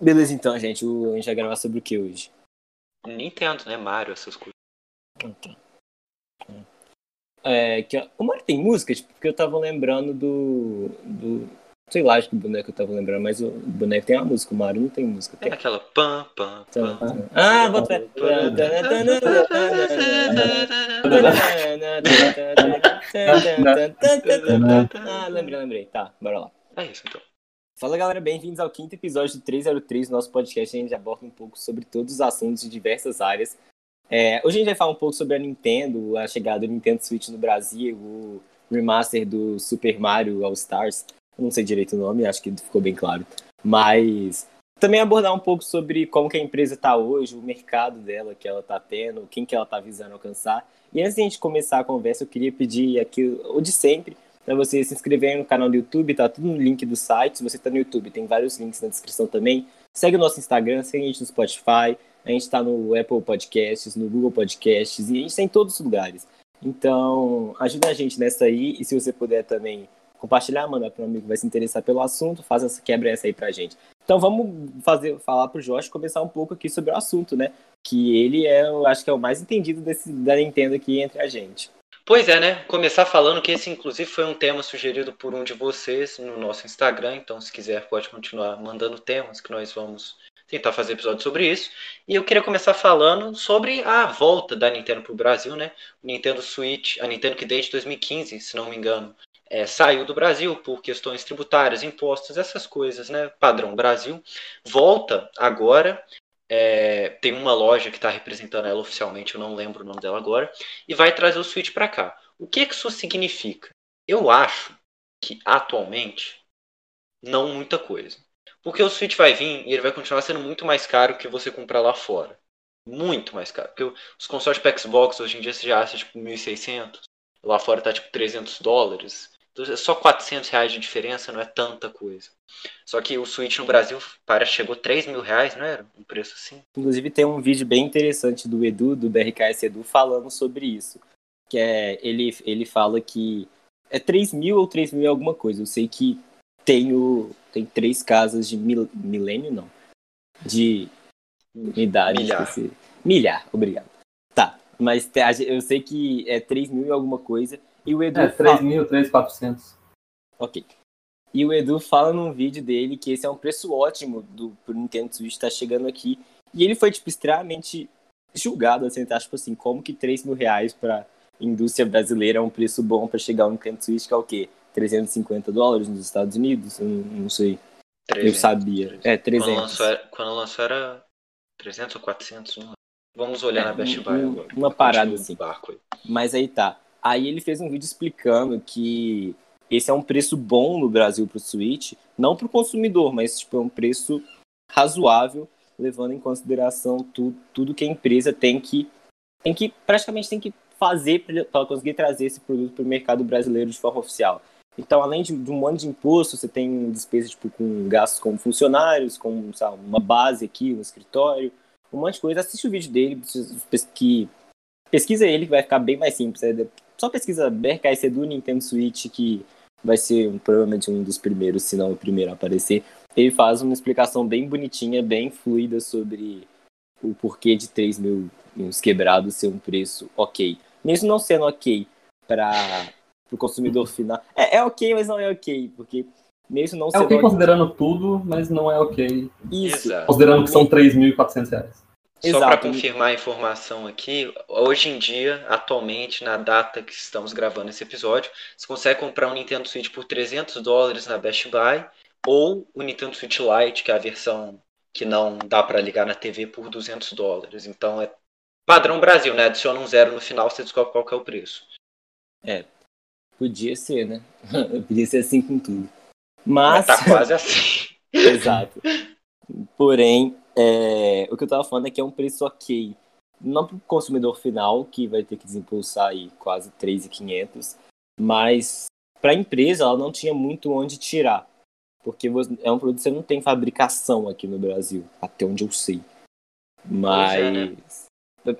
Beleza, então, gente. A gente vai gravar sobre o que hoje? Nintendo, né? Mario, essas coisas. Então. É, que, o Mario tem música, tipo, porque eu tava lembrando do. do sei lá, acho que o boneco eu tava lembrando, mas o boneco tem uma música, o Mario não tem música. Tem aquela pam, pam, pam. Ah, bota. Ah, lembrei, lembrei. Tá, bora lá. É isso, então. Fala galera, bem-vindos ao quinto episódio do 303 do nosso podcast. A gente aborda um pouco sobre todos os assuntos de diversas áreas. É, hoje a gente vai falar um pouco sobre a Nintendo, a chegada do Nintendo Switch no Brasil, o remaster do Super Mario All Stars. Não sei direito o nome, acho que ficou bem claro. Mas também abordar um pouco sobre como que a empresa está hoje, o mercado dela que ela está tendo, quem que ela está visando alcançar. E antes de a gente começar a conversa, eu queria pedir aqui o de sempre, para você se inscrever no canal do YouTube, tá tudo no link do site. Se você está no YouTube, tem vários links na descrição também. Segue o nosso Instagram, segue a gente no Spotify, a gente está no Apple Podcasts, no Google Podcasts, e a gente está em todos os lugares. Então, ajuda a gente nessa aí, e se você puder também compartilhar, mandar para um amigo que vai se interessar pelo assunto, faz essa quebra essa aí pra gente. Então vamos fazer, falar pro Josh começar um pouco aqui sobre o assunto, né? Que ele é, eu acho que é o mais entendido desse, da Nintendo aqui entre a gente. Pois é, né? Começar falando que esse, inclusive, foi um tema sugerido por um de vocês no nosso Instagram. Então, se quiser, pode continuar mandando temas que nós vamos tentar fazer episódio sobre isso. E eu queria começar falando sobre a volta da Nintendo para o Brasil, né? O Nintendo Switch, a Nintendo que desde 2015, se não me engano, é, saiu do Brasil por questões tributárias, impostos, essas coisas, né? Padrão Brasil. Volta agora é, tem uma loja que está representando ela oficialmente, eu não lembro o nome dela agora, e vai trazer o Switch para cá. O que, que isso significa? Eu acho que atualmente não muita coisa. Porque o Switch vai vir e ele vai continuar sendo muito mais caro que você comprar lá fora. Muito mais caro. Porque os consoles para Xbox hoje em dia você já acha tipo 1.600. Lá fora tá tipo 300 dólares. Então, é só 400 reais de diferença não é tanta coisa. Só que o Switch no Brasil para, chegou 3 mil reais, não era? Um preço assim. Inclusive tem um vídeo bem interessante do Edu, do BRKS Edu, falando sobre isso. Que é, ele, ele fala que é 3 mil ou 3 mil alguma coisa. Eu sei que tem, o, tem três casas de mil, milênio, não. De unidade. Milhar. Esqueci. Milhar, obrigado. Tá, mas eu sei que é 3 mil e alguma coisa. E o Edu É, 3 mil, 3,400. Ok. E o Edu fala num vídeo dele que esse é um preço ótimo do pro Nintendo Switch estar chegando aqui. E ele foi, tipo, extremamente julgado, assim, tá? Tipo assim, como que 3 mil reais pra indústria brasileira é um preço bom pra chegar ao Nintendo Switch, que é o quê? 350 dólares nos Estados Unidos? Eu não, não sei. 300, eu sabia. 300. É, Quando 300. lançou, era, quando lançou era 300 ou 400. Não. Vamos olhar É, na Best um- Buy um- agora. uma parada assim. Barco aí. Mas aí tá. Aí ele fez um vídeo explicando que esse é um preço bom no Brasil pro Switch, não pro consumidor, mas tipo, é um preço razoável, levando em consideração tu, tudo que a empresa tem que tem que praticamente tem que fazer para conseguir trazer esse produto para o mercado brasileiro de forma oficial. Então, além de, de um monte de imposto, você tem despesa tipo, com gastos com funcionários, com sabe, uma base aqui, um escritório, um monte de coisa. Assiste o vídeo dele, que pesquisa ele que vai ficar bem mais simples. É só pesquisa BRKS Edu Nintendo Switch, que vai ser um, provavelmente um dos primeiros, se não o primeiro a aparecer. Ele faz uma explicação bem bonitinha, bem fluida sobre o porquê de 3 mil uns quebrados ser um preço ok. Mesmo não sendo ok para o consumidor final. É, é ok, mas não é ok, porque mesmo não É sendo ok considerando tudo, mas não é ok. isso. Considerando que são 3.400 reais. Só para Exato. confirmar a informação aqui, hoje em dia, atualmente, na data que estamos gravando esse episódio, você consegue comprar um Nintendo Switch por 300 dólares na Best Buy ou o Nintendo Switch Lite, que é a versão que não dá para ligar na TV, por 200 dólares. Então é padrão Brasil, né? Adiciona um zero no final, você descobre qual é o preço. Podia ser, né? Podia ser assim com tudo. Mas Mas. tá quase assim. Exato. Porém, é, o que eu tava falando é que é um preço ok. Não para o consumidor final, que vai ter que desembolsar aí quase 3,500, mas para a empresa ela não tinha muito onde tirar. Porque é um produto que você não tem fabricação aqui no Brasil, até onde eu sei. Mas. Pois é, né?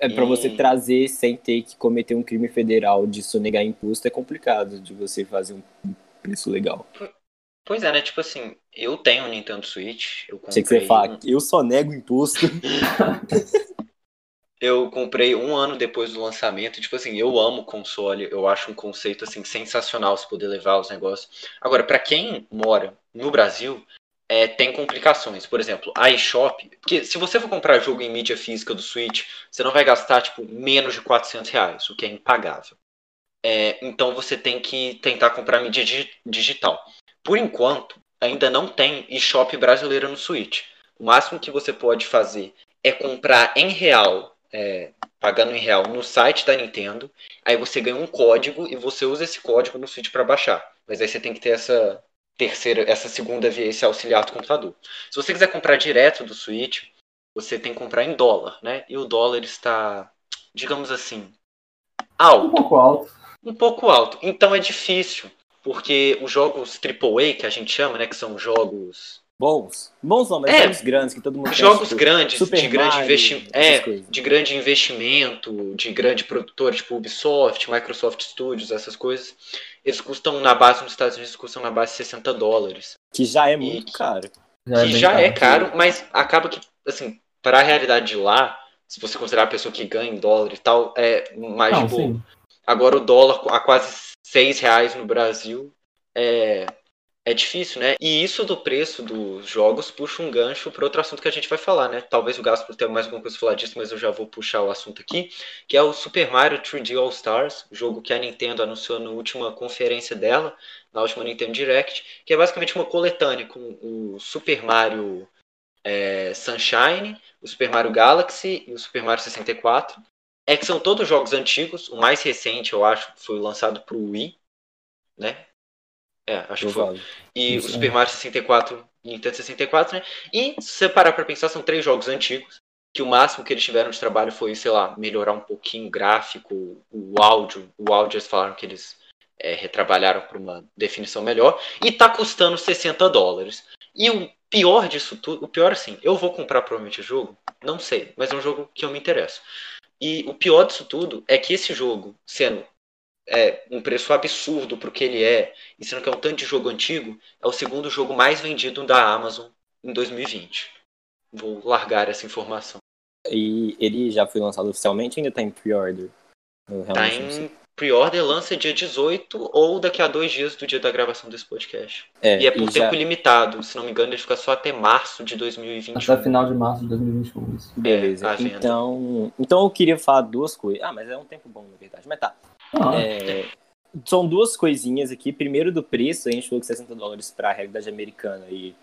É para E- você trazer sem ter que cometer um crime federal de sonegar imposto é complicado de você fazer um preço legal. Pois é, né? Tipo assim, eu tenho um Nintendo Switch. Eu Achei que você comprei fala, um- eu só nego imposto. Eu comprei um ano depois do lançamento. Tipo assim, eu amo console. Eu acho um conceito assim sensacional se poder levar os negócios. Agora, pra quem mora no Brasil, é, tem complicações. Por exemplo, a eShop. Porque se você for comprar jogo em mídia física do Switch, você não vai gastar tipo menos de 400 reais, o que é impagável. É, então você tem que tentar comprar mídia digi- digital. Por enquanto, ainda não tem eShop brasileira no Switch. O máximo que você pode fazer é comprar em real é, pagando em real no site da Nintendo. Aí você ganha um código e você usa esse código no Switch para baixar. Mas aí você tem que ter essa terceira, essa segunda via, esse auxiliar do computador. Se você quiser comprar direto do Switch, você tem que comprar em dólar, né? E o dólar está, digamos assim, Um alto, pouco alto. um pouco alto. Então é difícil, porque os jogos AAA que a gente chama, né, que são jogos Bons. Bons não, mas É, jogos grandes que todo mundo jogos tipo, grandes, Super de grande Mario, investimento, é, de grande investimento, de grande produtor, tipo Ubisoft, Microsoft Studios, essas coisas, eles custam na base nos Estados Unidos custam na base 60 dólares, Que já é muito E- caro. Já que bem já é caro, mas acaba que assim, para a realidade de lá, se você considerar a pessoa que ganha em dólar e tal, é mais Não, de boa. sim. Agora o dólar a quase 6 reais no Brasil é, é difícil, né? E isso do preço dos jogos puxa um gancho para outro assunto que a gente vai falar, né? Talvez o Gaspar tenha mais alguma coisa a falar disso, mas eu já vou puxar o assunto aqui, que é o Super Mario 3D All Stars, jogo que a Nintendo anunciou na última conferência dela, na última Nintendo Direct, que é basicamente uma coletânea com o Super Mario é, Sunshine, o Super Mario Galaxy e o Super Mario 64. É que são todos jogos antigos. O mais recente, eu acho, foi lançado pro Wii, né? É, acho que foi. E o Isso, Super é. Mario 64, Nintendo 64, né? E se você parar pra pensar, são três jogos antigos. Que o máximo que eles tiveram de trabalho foi, sei lá, melhorar um pouquinho o gráfico, o áudio. O áudio eles falaram que eles é, retrabalharam para uma definição melhor. E tá custando 60 dólares. E o pior disso tudo, o pior assim, eu vou comprar provavelmente o jogo, não sei, mas é um jogo que eu me interesso. E o pior disso tudo é que esse jogo, sendo é, um preço absurdo pro que ele é, e sendo que é um tanto de jogo antigo, é o segundo jogo mais vendido da Amazon em 2020. Vou largar essa informação. E ele já foi lançado oficialmente ou ainda tá em pre-order? Tá em pre-order, lança dia 18 ou daqui a dois dias do dia da gravação desse podcast. É, E é por já- tempo limitado, se não me engano, ele fica só até março de 2021. Até final de março de 2021. Isso. Beleza. É, então, então eu queria falar duas coisas. Ah, mas é um tempo bom, na verdade. Mas tá. Ah, É, são duas coisinhas aqui. Primeiro do preço, a gente falou que 60 dólares para a realidade americana e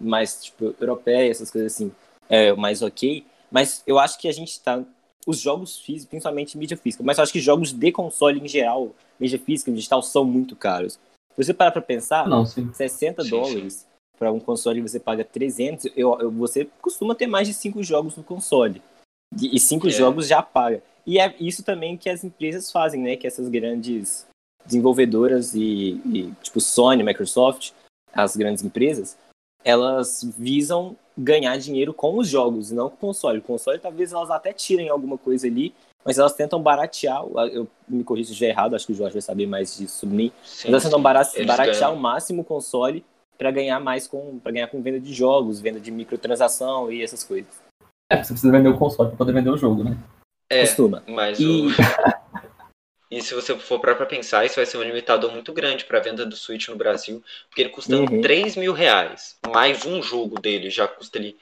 mais tipo europeia, essas coisas assim, é mais ok. Mas eu acho que a gente tá os jogos físicos, principalmente mídia física, mas eu acho que jogos de console em geral, mídia física e digital são muito caros. Se você parar para pensar, não, sim. 60 Sim, dólares para um console que você paga 300, eu, eu- você costuma ter mais de 5 jogos no console. E 5 É. jogos já paga. E é isso também que as empresas fazem, né? Que essas grandes desenvolvedoras e, e, tipo Sony, Microsoft, as grandes empresas, elas visam ganhar dinheiro com os jogos, não com o console. O console talvez elas até tirem alguma coisa ali, mas elas tentam baratear. Eu me corrijo se estiver errado, acho que o Jorge vai saber mais disso sobre mim. Sim, Elas tentam baratear ganham. ao máximo o console para ganhar mais com para ganhar com venda de jogos, venda de microtransação e essas coisas. É, porque você precisa vender o console pra poder vender o jogo, né? É, Costuma. mas E- o... E se você for parar pra pensar, isso vai ser um limitador muito grande pra venda do Switch no Brasil, porque ele custando Uhum. 3 mil reais, mais um jogo dele já custa ali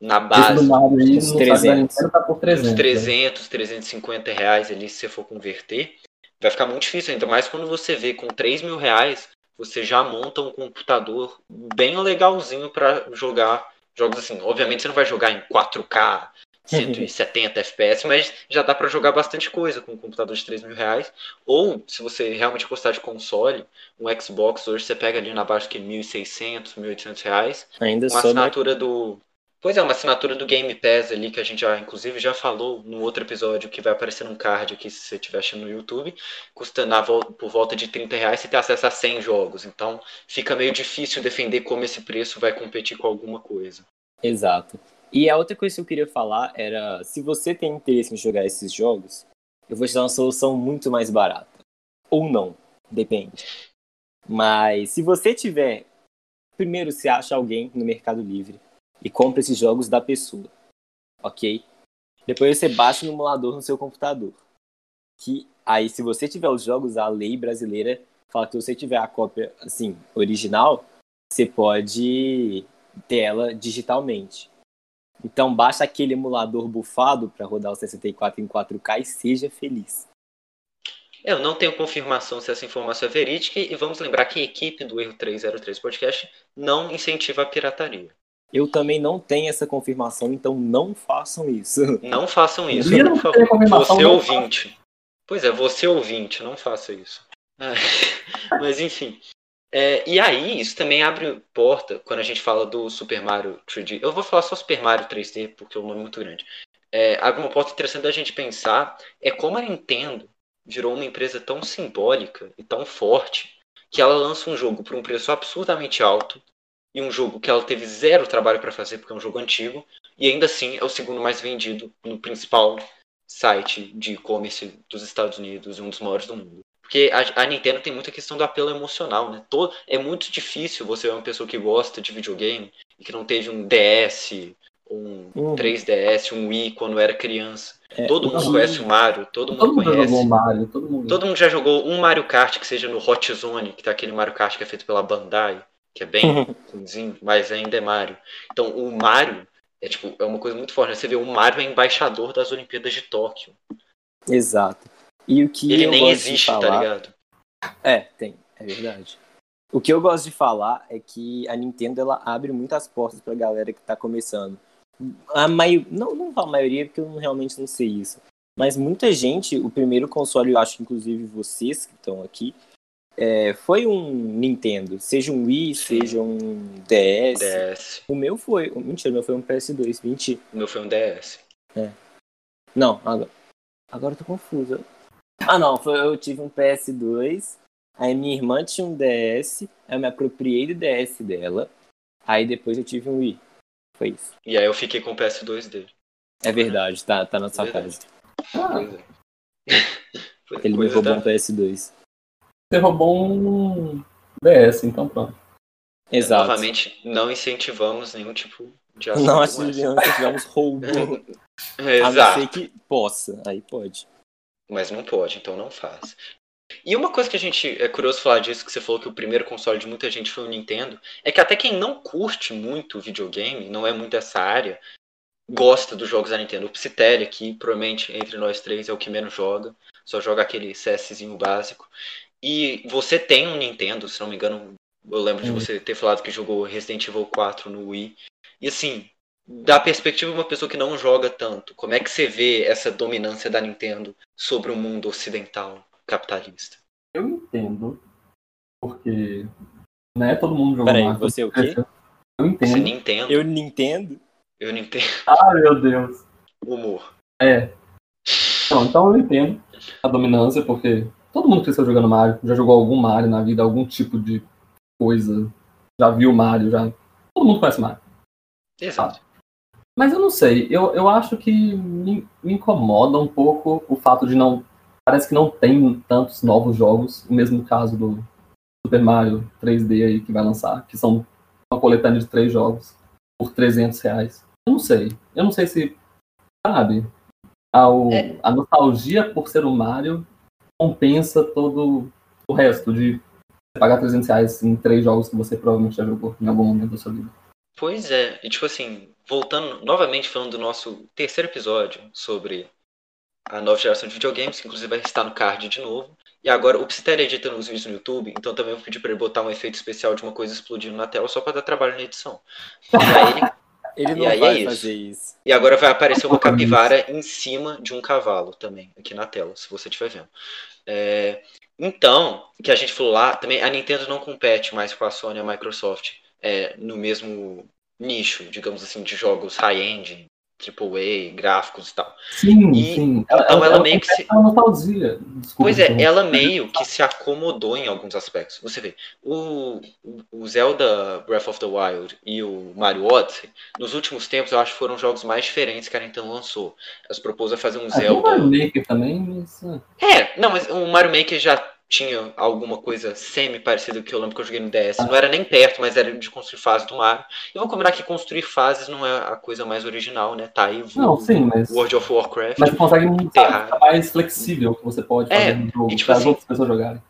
na base uns da 300. Nintendo tá por 300. uns né? 300, 350 reais ali, se você for converter, vai ficar muito difícil, ainda mais quando você vê com 3 mil reais, você já monta um computador bem legalzinho pra jogar jogos assim. Obviamente você não vai jogar em 4K, 170 FPS, mas já dá pra jogar bastante coisa com um computador de 3 mil reais. Ou, se você realmente gostar de console, um Xbox, hoje você pega ali na baixa que 1.600, 1.800 reais Ainda uma assinatura do. Pois é, uma assinatura do Game Pass ali, que a gente já, inclusive, já falou no outro episódio, que vai aparecer num card aqui se você estiver achando no YouTube, custa na vol- por volta de 30 reais você tem acesso a 100 jogos. Então fica meio difícil defender como esse preço vai competir com alguma coisa. Exato. E a outra coisa que eu queria falar era, se você tem interesse em jogar esses jogos, eu vou te dar uma solução muito mais barata. Ou não, depende. Mas se você tiver, primeiro você acha alguém no Mercado Livre e compra esses jogos da pessoa, ok? Depois você baixa no emulador no seu computador. Que aí, se você tiver os jogos, a lei brasileira fala que se você tiver a cópia, assim, original, você pode ter ela digitalmente. Então baixa aquele emulador bufado para rodar o 64 em 4K e seja feliz. Eu não tenho confirmação se essa informação é verídica e vamos lembrar que a equipe do Erro 303 Podcast não incentiva a pirataria. Eu também não tenho essa confirmação, então não façam isso. Não façam isso, Eu não por favor. Você não ouvinte. Pois é, você ouvinte, não faça isso. Mas enfim. É, e aí, isso também abre porta quando a gente fala do Super Mario 3D. Eu vou falar só Super Mario 3D porque o nome é muito grande. É, abre uma porta interessante da gente pensar é como a Nintendo virou uma empresa tão simbólica e tão forte que ela lança um jogo por um preço absurdamente alto e um jogo que ela teve zero trabalho para fazer porque é um jogo antigo e ainda assim é o segundo mais vendido no principal site de e-commerce dos Estados Unidos e um dos maiores do mundo. Porque a, a Nintendo tem muita questão do apelo emocional, né? To- é muito difícil você ver uma pessoa que gosta de videogame e que não teve um DS, um Uhum. 3DS, um Wii quando era criança. É, todo mundo conhece o Mario, todo mundo Todo mundo conhece. jogou Mario, todo mundo. Todo mundo já jogou um Mario Kart que seja no Hot Zone, que tá aquele Mario Kart que é feito pela Bandai, que é bem ruimzinho, mas ainda é Mario. Então o Mario é tipo, é uma coisa muito forte. né? Você vê o Mario é embaixador das Olimpíadas de Tóquio. Exato. E o que Ele eu nem gosto existe, de falar... tá ligado? É, tem, é verdade. O que eu gosto de falar é que a Nintendo ela abre muitas portas pra galera que tá começando. A maio... não, não a maioria, porque eu realmente não sei isso. Mas muita gente, o primeiro console, eu acho inclusive vocês que estão aqui, é, foi um Nintendo. Seja um Wii, Sim. seja um DS. DS. O meu foi. Mentira, o meu foi um PS2. Mentira. O meu foi um DS. Não, agora, agora eu tô confuso. Ah, não, foi, eu tive um PS2, aí minha irmã tinha um DS, aí eu me apropriei do DS dela, aí depois eu tive um Wii. Foi isso. E aí eu fiquei com o PS2 dele. É verdade, tá, tá na sua Verdade. casa. Ah, Pois é. Ele me roubou da- um PS2. você roubou um DS, então pronto. Exato. Novamente, não incentivamos nenhum tipo de ação. Não como acho que essa. nós tivemos roubo. A não Exato. ser que possa, aí pode. Mas não pode, então não faz. E uma coisa que a gente é curioso falar disso, que você falou que o primeiro console de muita gente foi o Nintendo, é que até quem não curte muito videogame, não é muito essa área, gosta dos jogos da Nintendo. O Psitelli aqui, provavelmente entre nós três, é o que menos joga, só joga aquele CSzinho básico. E você tem um Nintendo, se não me engano, eu lembro de Hum. você ter falado que jogou Resident Evil 4 no Wii. E assim, da perspectiva de uma pessoa que não joga tanto, como é que você vê essa dominância da Nintendo sobre o mundo ocidental capitalista? Eu entendo, porque né, todo mundo jogou Peraí, Mario. você é o quê? Eu Você entendo. Nintendo? Eu, Eu Nintendo? não entendo Ah, meu Deus. o humor. É. Não, então eu entendo a dominância, porque todo mundo cresceu jogando Mario, já jogou algum Mario na vida, algum tipo de coisa, já viu Mario, já. Todo mundo conhece Mario. Exato. Mas eu não sei, eu, eu acho que me, me incomoda um pouco o fato de não. Parece que não tem tantos novos jogos, o mesmo caso do Super Mario 3D aí que vai lançar, que são uma coletânea de três jogos por 300 reais. Eu não sei, eu não sei se, sabe, a, o- É. a nostalgia por ser o Mario compensa todo o resto de pagar 300 reais em três jogos que você provavelmente já jogou em algum momento da sua vida. Pois é, e tipo assim, voltando novamente falando do nosso terceiro episódio sobre a nova geração de videogames, que inclusive vai estar no card de novo. E agora o Psiter edita os vídeos no YouTube, então também eu pedi pra ele botar um efeito especial de uma coisa explodindo na tela só pra dar trabalho na edição. E aí ele não aí é vai isso. fazer isso. E agora vai aparecer uma capivara em cima de um cavalo também, aqui na tela, se você estiver vendo. É, então, o que a gente falou lá, também a Nintendo não compete mais com a Sony e a Microsoft é, no mesmo nicho, digamos assim, de jogos high-end, AAA, gráficos e tal. Sim, E, sim. então ela meio que se- Ela nostalgia. Desculpa, Pois é, então. ela meio que se acomodou em alguns aspectos. Você vê, o, o Zelda Breath of the Wild e o Mario Odyssey, nos últimos tempos, eu acho que foram os jogos mais diferentes que a Nintendo lançou. Elas propôs a fazer um Ah, tem o Zelda. Mario Maker também, mas. ah, É, não, mas o Mario Maker já tinha alguma coisa semi-parecida que eu lembro que eu joguei no DS. Não era nem perto, mas era de construir fase do Mario. Eu vou combinar que construir fases não é a coisa mais original, né? Tá aí Não, o sim, mas. World of Warcraft. Mas consegue ficar mais flexível que você pode É, fazer no jogo e tipo para as assim- outras pessoas jogarem.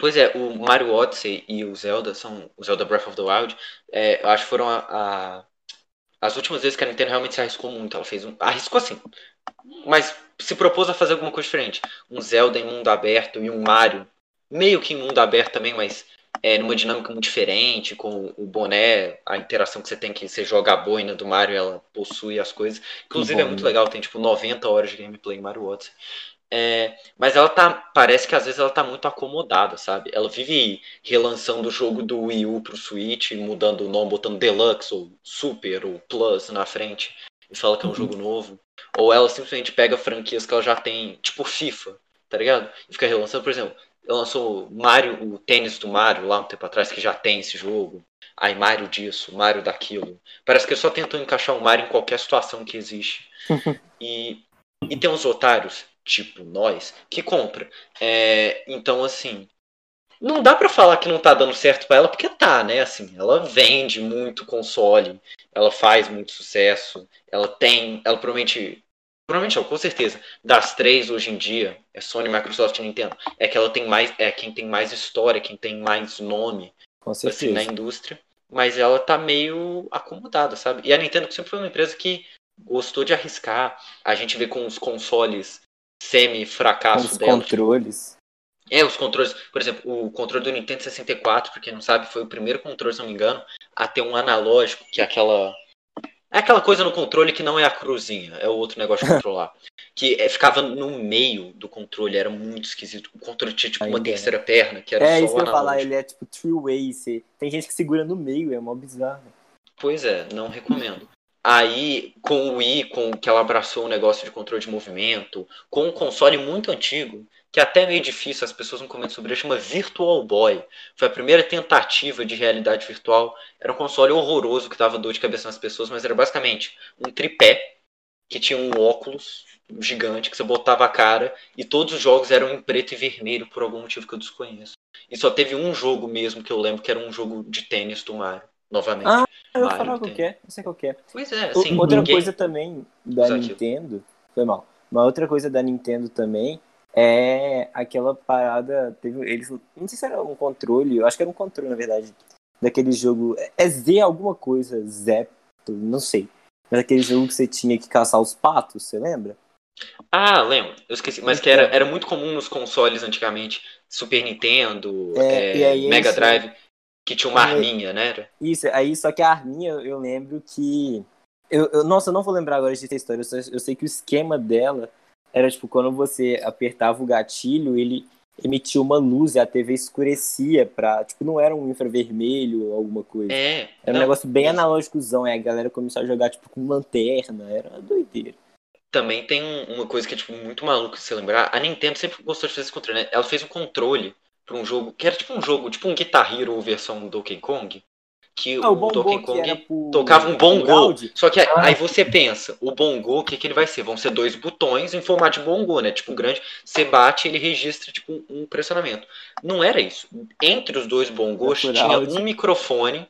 Pois é, o Mario Odyssey e o Zelda são o Zelda Breath of the Wild, é, eu acho que foram a, a- as últimas vezes que a Nintendo realmente se arriscou muito. Ela fez um, arriscou assim, mas se propôs a fazer alguma coisa diferente. Um Zelda em mundo aberto e um Mario meio que em mundo aberto também, mas é, numa dinâmica muito diferente, com o boné, a interação que você tem que você joga a boina do Mario, ela possui as coisas. Inclusive é muito né? legal, tem tipo 90 horas de gameplay em Mario Odyssey. É, mas ela tá. Parece que às vezes ela tá muito acomodada, sabe? Ela vive relançando o jogo do Wii U pro Switch, mudando o nome, botando Deluxe, ou Super, ou Plus na frente, e fala que é um Uhum. jogo novo. Ou ela simplesmente pega franquias que ela já tem, tipo FIFA, tá ligado? E fica relançando, por exemplo, ela lançou Mario, o tênis do Mario lá um tempo atrás, que já tem esse jogo. Aí Mario disso, Mario daquilo. Parece que ele só tentou encaixar o Mario em qualquer situação que existe. e, e tem uns otários, tipo nós, que compra. É, então, assim, não dá pra falar que não tá dando certo pra ela, porque tá, né? Assim, ela vende muito console, ela faz muito sucesso, ela tem, ela provavelmente, provavelmente não, com certeza, das três hoje em dia, é Sony, Microsoft e Nintendo, é que ela tem mais, é quem tem mais história, quem tem mais nome, Com assim, na indústria, mas ela tá meio acomodada, sabe? E a Nintendo sempre foi uma empresa que gostou de arriscar. A gente vê com os consoles semi-fracasso os dela. tipo, controles. é, os controles, por exemplo, o controle do Nintendo 64, pra quem não sabe, foi o primeiro controle, se não me engano, a ter um analógico, que é aquela. É aquela coisa no controle que não é a cruzinha, é o outro negócio de controlar. Que é, ficava no meio do controle, era muito esquisito. O controle tinha tipo uma Ainda é. terceira perna, que era É só isso o que eu ia falar, ele é tipo three-way. Tem gente que segura no meio, é mó bizarro. Pois é, não recomendo. Aí, com o Wii, com que ela abraçou o negócio de controle de movimento, com um console muito antigo, que é até meio difícil, as pessoas não comentam sobre ele, chama Virtual Boy. Foi a primeira tentativa de realidade virtual. Era um console horroroso que dava dor de cabeça nas pessoas, mas era basicamente um tripé que tinha um óculos gigante que você botava a cara e todos os jogos eram em preto e vermelho por algum motivo que eu desconheço. E só teve um jogo mesmo que eu lembro que era um jogo de tênis do Mario, novamente. Ah, Eu Mario qual tem. que é, não sei qual que é. Pois é, O- assim, outra ninguém- coisa também da. Nintendo, foi mal. Uma outra coisa da Nintendo também é aquela parada, teve eles, não sei se era um controle, eu acho que era um controle na verdade, daquele jogo, é- é Z alguma coisa, Zep, não sei. Mas aquele jogo que você tinha que caçar os patos, você lembra? Ah, lembro. Eu esqueci. Mas que era, era muito comum nos consoles antigamente. Super Nintendo, É, é, aí Mega esse- Drive, que tinha uma aí- arminha, né? Isso, aí só que a arminha eu lembro que. Eu, eu- nossa, eu não vou lembrar agora de ter história, eu, só- eu sei que o esquema dela era tipo, quando você apertava o gatilho, ele emitia uma luz e a TV escurecia pra. Tipo, não era um infravermelho ou alguma coisa. É. Era um não, negócio bem analógicozão, aí a galera começou a jogar, tipo, com lanterna, era uma doideira. Também tem um- uma coisa que é tipo, muito maluca se você lembrar. A Nintendo sempre gostou de fazer esse controle, né? Ela fez um controle pra um jogo, que era tipo um jogo, tipo um Guitar Hero versão Donkey Kong. Que Ah, o, o Donkey Kong pro- tocava um. Gaudi. Só que aí- Ah. aí você pensa, o bongo, o que, que ele vai ser? Vão ser dois botões em formato de bongo, né? Tipo grande. Você bate ele registra tipo um pressionamento. Não era isso. Entre os dois bongos por tinha áudio. um microfone.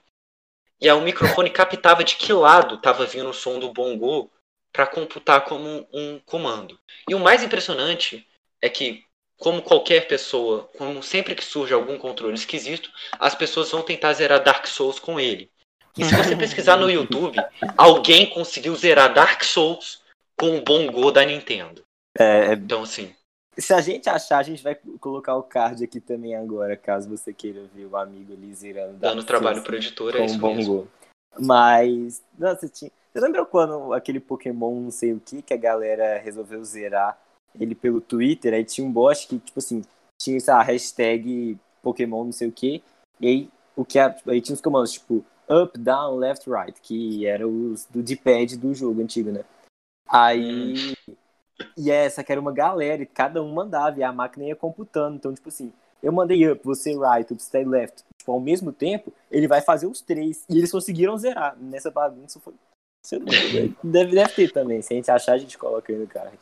E aí o microfone captava de que lado estava vindo o som do bongo para computar como um comando. E o mais impressionante é que, como qualquer pessoa, como sempre que surge algum controle esquisito, as pessoas vão tentar zerar Dark Souls com ele. E se você pesquisar no YouTube, alguém conseguiu zerar Dark Souls com o bongo da Nintendo. É, é- Então, assim, se a gente achar, a gente vai colocar o card aqui também agora, caso você queira ver o amigo ali zerando. dando trabalho pro editor, é isso o mesmo. Bongo. Mas, nossa, tinha... você lembra quando aquele Pokémon não sei o que, que a galera resolveu zerar ele pelo Twitter? Aí tinha um bot que, tipo assim, tinha essa hashtag Pokémon não sei o que, e aí, o que a... aí tinha os comandos, tipo, up, down, left, right, que era os do D-pad do jogo antigo, né? Aí. E essa que era uma galera, e cada um mandava, e a máquina ia computando. Então, tipo assim, eu mandei up, você right, você left. Tipo, ao mesmo tempo, ele vai fazer os três. E eles conseguiram zerar. Nessa bagunça foi. Deve, deve ter também. Se a gente achar, a gente coloca aí no card.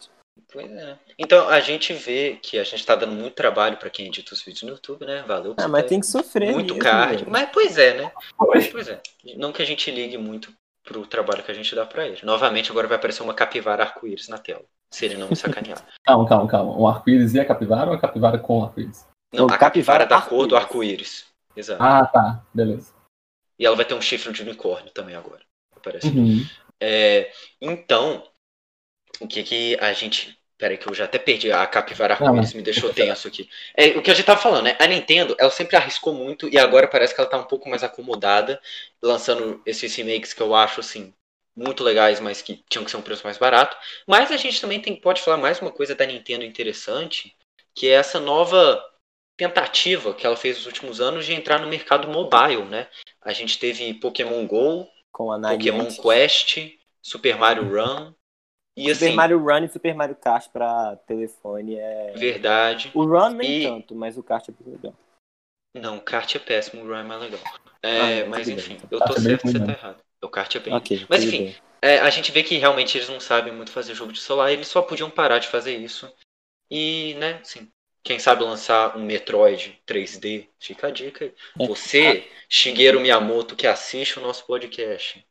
Pois é. Então a gente vê que a gente tá dando muito trabalho para quem edita os vídeos no YouTube, né? Valeu. Ah, mas tem que sofrer. Muito mesmo, card. velho. Mas pois é, né? Pois é. Não que a gente ligue muito pro trabalho que a gente dá pra ele. Novamente, agora vai aparecer uma capivara arco-íris na tela. Se ele não me sacanear. Calma, calma, calma. Um arco-íris e a capivara ou a capivara com arco-íris? Não, O a capivara capivara da cor do arco-íris. Exato. Ah, tá. Beleza. E ela vai ter um chifre de unicórnio também agora. Parece. Uhum. É, então, o que que a gente. Peraí, que eu já até perdi. A capivara Não, me deixou tenso aqui. É, o que a gente tava falando, né? A Nintendo, ela sempre arriscou muito e agora parece que ela tá um pouco mais acomodada, lançando esses remakes que eu acho, assim, muito legais, mas que tinham que ser um preço mais barato. Mas a gente também tem, pode falar mais uma coisa da Nintendo interessante, que é essa nova tentativa que ela fez nos últimos anos de entrar no mercado mobile, né? A gente teve Pokémon GO, Pokémon. Quest, Super Mario Run. E Super assim, Mario Run e Super Mario Kart pra telefone é. verdade. O Run nem E- tanto, mas o Kart é muito legal. Não, o kart é péssimo, o Run é mais legal. Ah, É, é, mas enfim, bem. eu tô Kart é bem certo, você tá né? errado. O kart é bem. Ok. Mas enfim, bem. É, a gente vê que realmente eles não sabem muito fazer jogo de celular, eles só podiam parar de fazer isso. E, né, assim, quem sabe lançar um Metroid 3D, fica a dica aí. É. Você, Shigeru Miyamoto, que assiste o nosso podcast,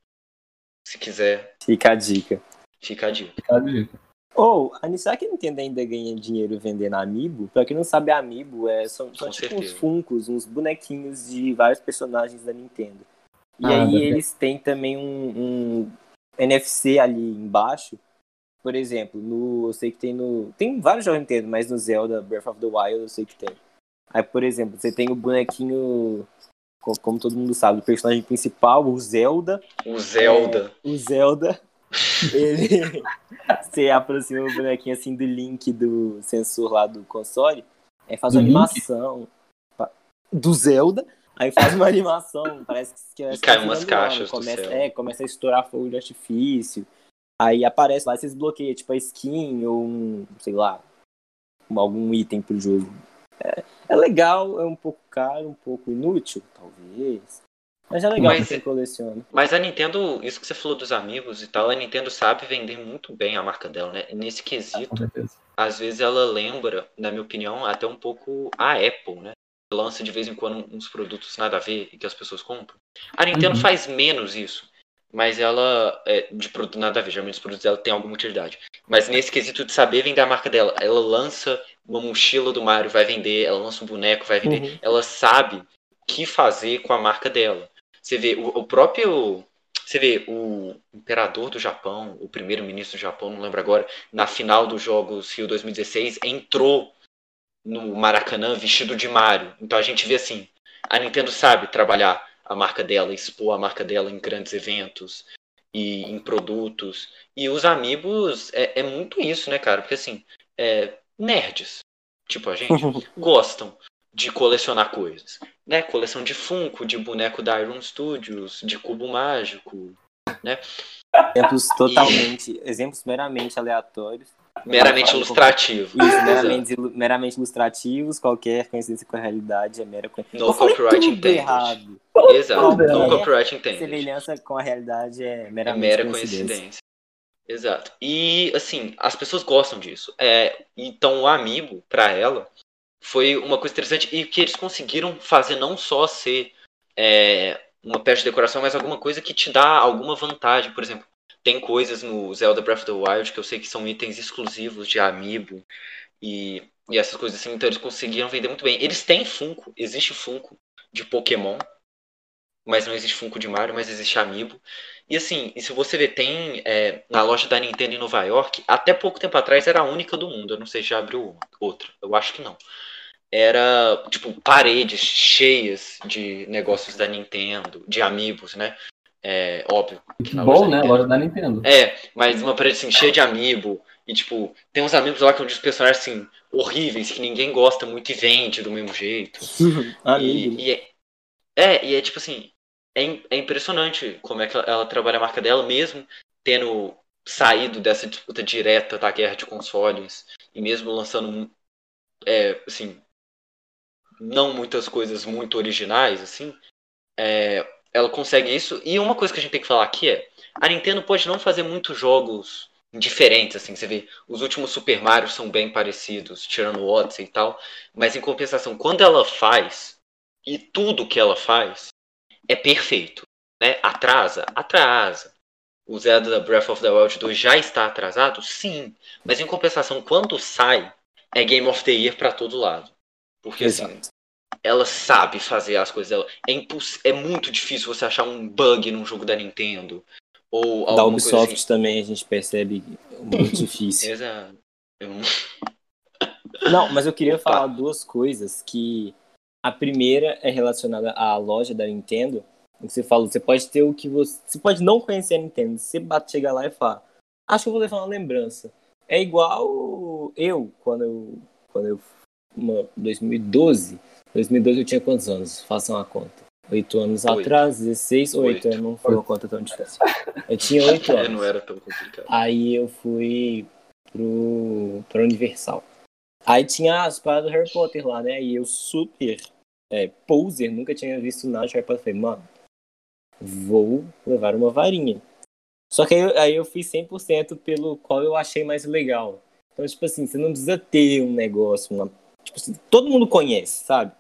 se quiser, Fica a dica. Fica a dica. Fica a dica. Ou, a será que a Nintendo ainda ganha dinheiro vendendo Amiibo? Pra quem não sabe, Amiibo é, são, são tipo certeza. uns funcos, uns bonequinhos de vários personagens da Nintendo. E Ah, aí eles têm também um, um NFC ali embaixo. Por exemplo, no, eu sei que tem no. Tem vários jogos Nintendo, mas no Zelda Breath of the Wild eu sei que tem. Aí, por exemplo, você tem o bonequinho, co- como todo mundo sabe, o personagem principal, o Zelda. O Zelda. O Zelda, ele. Você aproxima o bonequinho assim do link do sensor lá do console, aí faz Do uma Link? animação do Zelda, aí faz uma animação, parece que E cai umas caixas do começa, céu. É, começa a estourar fogo de artifício. Aí aparece lá, você desbloqueia, tipo, a skin ou um, sei lá, um- algum item pro jogo. É, é legal, é um pouco caro, um pouco inútil, talvez. Mas é legal Mas- quem coleciona. Mas a Nintendo, isso que você falou dos amigos e tal, a Nintendo sabe vender muito bem a marca dela, né? Nesse quesito, certeza. às vezes ela lembra, na minha opinião, até um pouco a Apple, né? Lança de vez em quando uns produtos nada a ver e que as pessoas compram. A Nintendo Uhum. faz menos isso, mas ela, é, de produto nada a ver, geralmente os produtos dela têm alguma utilidade. Mas nesse quesito de saber vender a marca dela, ela lança uma mochila do Mario, vai vender, ela lança um boneco, vai vender. Uhum. Ela sabe o que fazer com a marca dela. Você vê, o, o próprio. Você vê o imperador do Japão, o primeiro-ministro do Japão, não lembro agora, na final dos Jogos Rio 2016, entrou no Maracanã vestido de Mario. Então a gente vê assim, a Nintendo sabe trabalhar a marca dela, expor a marca dela em grandes eventos e em produtos. E os amigos é, é muito isso, né, cara? Porque assim, é, nerds, tipo a gente, gostam de colecionar coisas, né? Coleção de Funko, de boneco da Iron Studios, de cubo mágico, Exemplos totalmente, exemplos meramente aleatórios. meramente Fala, ilustrativo. Isso, meramente, meramente ilustrativos, qualquer coincidência com a realidade é mera coincidência. No copyright intended. errado. Exato, no copyright intended. Semelhança com a realidade é É meramente mera coincidência. coincidência. Exato. E assim, as pessoas gostam disso. É, então o amigo, pra ela, foi uma coisa interessante e que eles conseguiram fazer não só ser é, uma peça de decoração, mas alguma coisa que te dá alguma vantagem. Por exemplo, tem coisas no Zelda Breath of the Wild que eu sei que são itens exclusivos de amiibo e, e essas coisas assim, então eles conseguiram vender muito bem. Eles têm Funko, existe Funko de Pokémon, mas não existe Funko de Mario, mas existe amiibo. E assim, e se você ver, tem é, na loja da Nintendo em Nova York, até pouco tempo atrás era a única do mundo. Eu não sei se já abriu outra. Eu acho que não. Era, tipo, paredes cheias de negócios da Nintendo, de amigos, né? É, óbvio. que na Bom, né? Loja da Nintendo. É, mas uma parede assim, cheia de amiibo. E tipo, tem uns amigos lá que são de personagens assim, horríveis, que ninguém gosta muito e vende do mesmo jeito. E, e é, é, e é tipo assim, é, é impressionante como é que ela, ela trabalha a marca dela, mesmo tendo saído dessa disputa direta da guerra de consoles e mesmo lançando é, assim não muitas coisas muito originais assim é, ela consegue isso e uma coisa que a gente tem que falar aqui é a Nintendo pode não fazer muitos jogos diferentes assim você vê os últimos Super Mario são bem parecidos tirando o Odyssey e tal mas em compensação quando ela faz e tudo que ela faz é perfeito né atrasa atrasa o Zelda Breath of the Wild 2 já está atrasado? Sim. Mas em compensação, quando sai, é Game of the Year para todo lado. Porque assim, Exato. assim, ela sabe fazer as coisas dela. É, imposs... é muito difícil você achar um bug num jogo da Nintendo. Ou da Ubisoft assim. também a gente percebe muito difícil. Exato. Eu... Não, mas eu queria Opa. falar duas coisas que a primeira é relacionada à loja da Nintendo você falou, você pode ter o que você. Você pode não conhecer a Nintendo. Você bate, chegar lá e fala, acho que eu vou levar uma lembrança. É igual eu, quando eu. Quando eu. Uma, 2012. 2012 eu tinha quantos anos? Façam uma conta. Oito anos oito. atrás, 16 ou oito. Não foi uma conta tão difícil. Eu tinha oito anos. não era tão complicado. Aí eu fui pro, pro Universal. Aí tinha as paradas do Harry Potter lá, né? E eu super é, poser, nunca tinha visto nada de Harry Potter. Falei, mano, vou levar uma varinha. Só que aí, aí eu fiz 100% pelo qual eu achei mais legal. Então, tipo assim, você não precisa ter um negócio, uma, tipo assim, todo mundo conhece, sabe?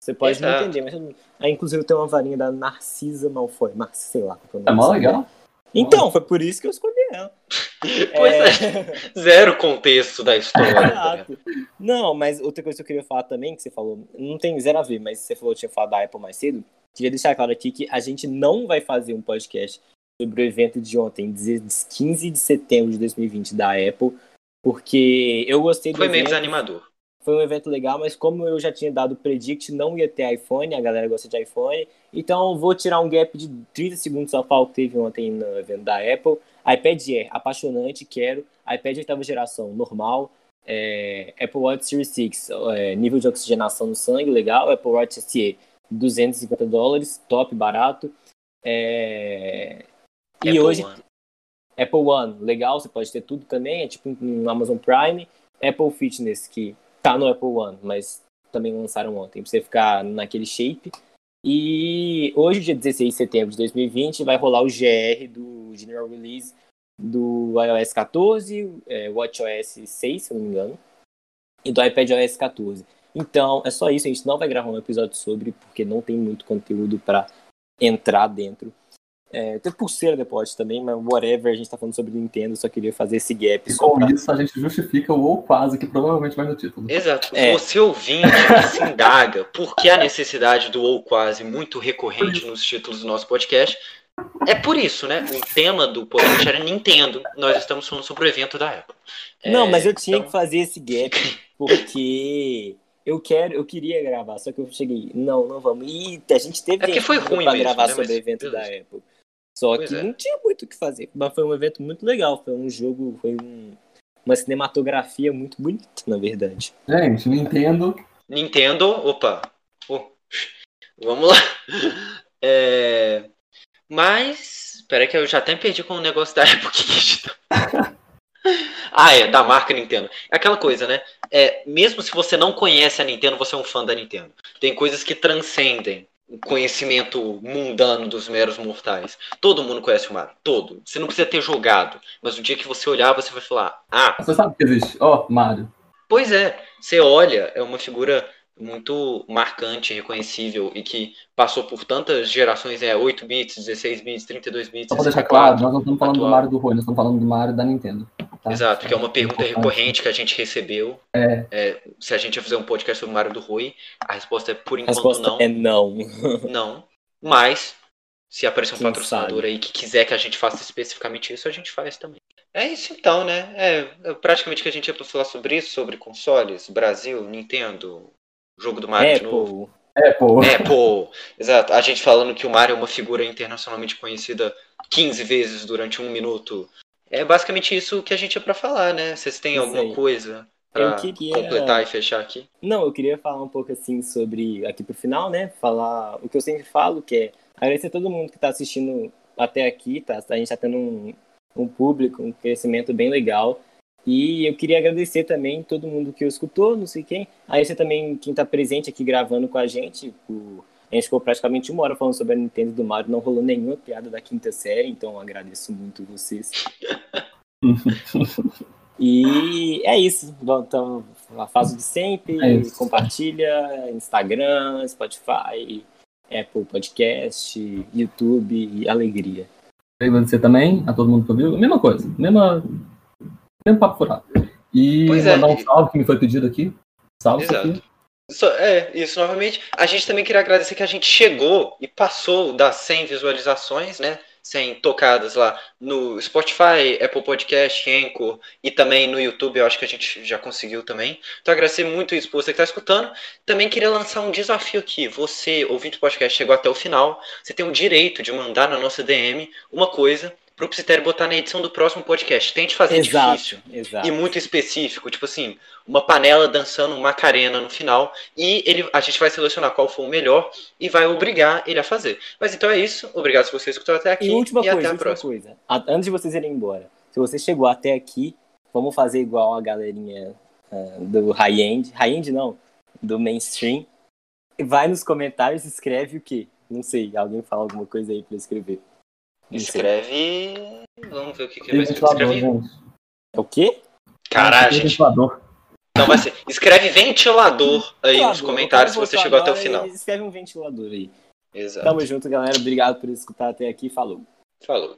Você pode Exato. não entender, mas aí, inclusive tem uma varinha da Narcisa Malfoy, Narcisa, sei lá. É mó legal. Então, foi por isso que eu escolhi ela. pois é. é. Zero contexto da história. Exato. Não, mas outra coisa que eu queria falar também, que você falou, não tem zero a ver, mas você falou que tinha falado da Apple mais cedo, Queria deixar claro aqui que a gente não vai fazer um podcast sobre o evento de ontem, 15 de setembro de 2020 da Apple, porque eu gostei do Foi meio desanimador. Foi um evento legal, mas como eu já tinha dado predict, não ia ter iPhone, a galera gosta de iPhone, então vou tirar um gap de 30 segundos só qual teve ontem no evento da Apple. iPad Air, apaixonante, quero. iPad oitava geração, normal. É, Apple Watch Series 6, é, nível de oxigenação no sangue, legal. Apple Watch SE, 250 dólares, top, barato. É... E hoje. One. Apple One, legal, você pode ter tudo também, é tipo no Amazon Prime. Apple Fitness, que tá no Apple One, mas também lançaram ontem, pra você ficar naquele shape. E hoje, dia 16 de setembro de 2020, vai rolar o GR do General Release do iOS 14, é, WatchOS 6, se eu não me engano, e do iPadOS 14. Então, é só isso. A gente não vai gravar um episódio sobre, porque não tem muito conteúdo para entrar dentro. É, tem pulseira depois também, mas whatever, a gente tá falando sobre Nintendo, só queria fazer esse gap. E com pra... isso a gente justifica o ou quase, que provavelmente vai no título. Exato. É. Você ouvinte se indaga por que a necessidade do ou quase muito recorrente nos títulos do nosso podcast. É por isso, né? O tema do podcast era Nintendo. Nós estamos falando sobre o evento da Apple. Não, é, mas eu tinha então... que fazer esse gap porque eu quero, eu queria gravar, só que eu cheguei, não, não vamos. E a gente teve é foi ruim pra mesmo, gravar né? sobre o evento da Apple. Só pois que é. não tinha muito o que fazer. Mas foi um evento muito legal, foi um jogo, foi um, uma cinematografia muito bonita, na verdade. Gente, Nintendo. Nintendo, opa. Oh, vamos lá. É, mas, espera que eu já até perdi com o negócio da Apple que tá. ah, é, da marca Nintendo. É aquela coisa, né? É, mesmo se você não conhece a Nintendo, você é um fã da Nintendo. Tem coisas que transcendem conhecimento mundano dos meros mortais. Todo mundo conhece o Mario, todo. Você não precisa ter jogado, mas o dia que você olhar, você vai falar: Ah. Você sabe que existe, ó, oh, Mario. Pois é, você olha, é uma figura muito marcante, reconhecível e que passou por tantas gerações, é 8 bits, 16 bits, 32 bits. Só pra deixar claro, nós não estamos falando atual. do Mario do Rui, nós estamos falando do Mario da Nintendo. Tá? Exato, que é uma pergunta recorrente que a gente recebeu. É. É, se a gente ia fazer um podcast sobre o Mario do Rui, a resposta é por enquanto a resposta não. É não. Não. Mas, se aparecer um Quem patrocinador sabe? aí que quiser que a gente faça especificamente isso, a gente faz também. É isso então, né? É, é praticamente que a gente ia falar sobre isso, sobre consoles, Brasil, Nintendo, jogo do Mario Apple. de novo. Apple. Apple. Exato. A gente falando que o Mario é uma figura internacionalmente conhecida 15 vezes durante um minuto. É basicamente isso que a gente é para falar, né? Vocês têm isso alguma aí. coisa para queria... completar e fechar aqui? Não, eu queria falar um pouco assim sobre aqui pro final, né? Falar o que eu sempre falo, que é Agradecer a todo mundo que está assistindo até aqui, tá? A gente está tendo um, um público, um crescimento bem legal. E eu queria agradecer também todo mundo que escutou, não sei quem. Agradecer também quem está presente aqui gravando com a gente. O... A gente ficou praticamente uma hora falando sobre a Nintendo do Mario, não rolou nenhuma piada da quinta série, então agradeço muito vocês. e é isso. Então, a fase de sempre, é compartilha, Instagram, Spotify, Apple Podcast, YouTube e alegria. Você também, a todo mundo que ouviu, mesma coisa, mesma, mesmo papo furado. E pois é. mandar é. um salve que me foi pedido aqui. Salve, Exato. É, isso novamente. A gente também queria agradecer que a gente chegou e passou das 100 visualizações, né? 100 tocadas lá no Spotify, Apple Podcast, Anchor e também no YouTube, eu acho que a gente já conseguiu também. Então agradecer muito isso por você que está escutando. Também queria lançar um desafio aqui. Você, ouvinte do podcast, chegou até o final, você tem o direito de mandar na nossa DM uma coisa pro Psitério botar na edição do próximo podcast. Tente fazer exato, difícil exato. e muito específico, tipo assim, uma panela dançando uma Macarena no final e ele, a gente vai selecionar qual for o melhor e vai obrigar ele a fazer. Mas então é isso. Obrigado se você escutou até aqui e, última e coisa, até a última próxima. Coisa. Antes de vocês irem embora, se você chegou até aqui, vamos fazer igual a galerinha uh, do high-end, high-end não, do mainstream. Vai nos comentários, escreve o quê? Não sei, alguém fala alguma coisa aí para escrever. Escreve. Vamos ver o que, que vai escrever. É o quê? Caralho, gente. Não, vai ser. Escreve ventilador aí ventilador, nos comentários se você chegou até o final. Escreve um ventilador aí. Exato. Tamo junto, galera. Obrigado por escutar até aqui. Falou. Falou.